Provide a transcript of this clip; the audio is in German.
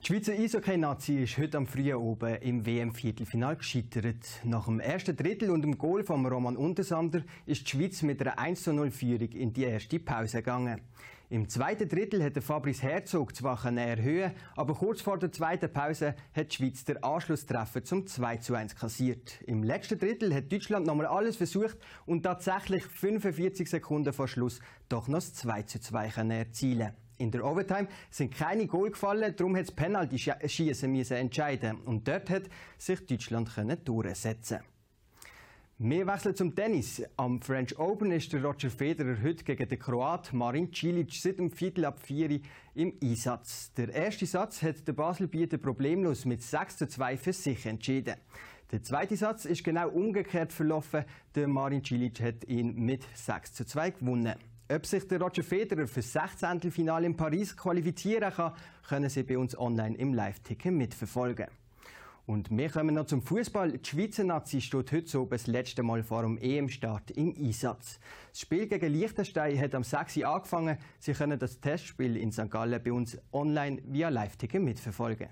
Die Schweizer Eishockey-Nazi ist heute am frühen oben im WM-Viertelfinal gescheitert. Nach dem ersten Drittel und dem Goal von Roman Untersander ist die Schweiz mit einer 1-0-Führung in die erste Pause gegangen. Im zweiten Drittel hat Fabrice Herzog zwar erhöhen aber kurz vor der zweiten Pause hat die Schweiz den Anschlusstreffer zum 2-1 kassiert. Im letzten Drittel hat Deutschland nochmal alles versucht und tatsächlich 45 Sekunden vor Schluss doch noch das 2-2 erzielen in der Overtime sind keine Goal gefallen, darum hat das Penalty-Schießen entscheiden und dort hat sich Deutschland können durchsetzen. Wir wechseln zum Tennis. Am French Open ist der Roger Federer heute gegen den Kroat Marin Cilic seit dem Viertel ab 4 im Einsatz. Der erste Satz hat der Baselbieter problemlos mit 6 zu 2 für sich entschieden. Der zweite Satz ist genau umgekehrt verlaufen. Der Marin Cilic hat ihn mit 6 zu 2 gewonnen. Ob sich der Roger Federer für das 16. Finale in Paris qualifizieren kann, können Sie bei uns online im Live-Ticker mitverfolgen. Und wir kommen noch zum Fußball. Die Schweizer Nazi steht heute so das letzte Mal vor dem EM-Start im Einsatz. Das Spiel gegen Liechtenstein hat am 6. Uhr angefangen. Sie können das Testspiel in St. Gallen bei uns online via Live-Ticker mitverfolgen.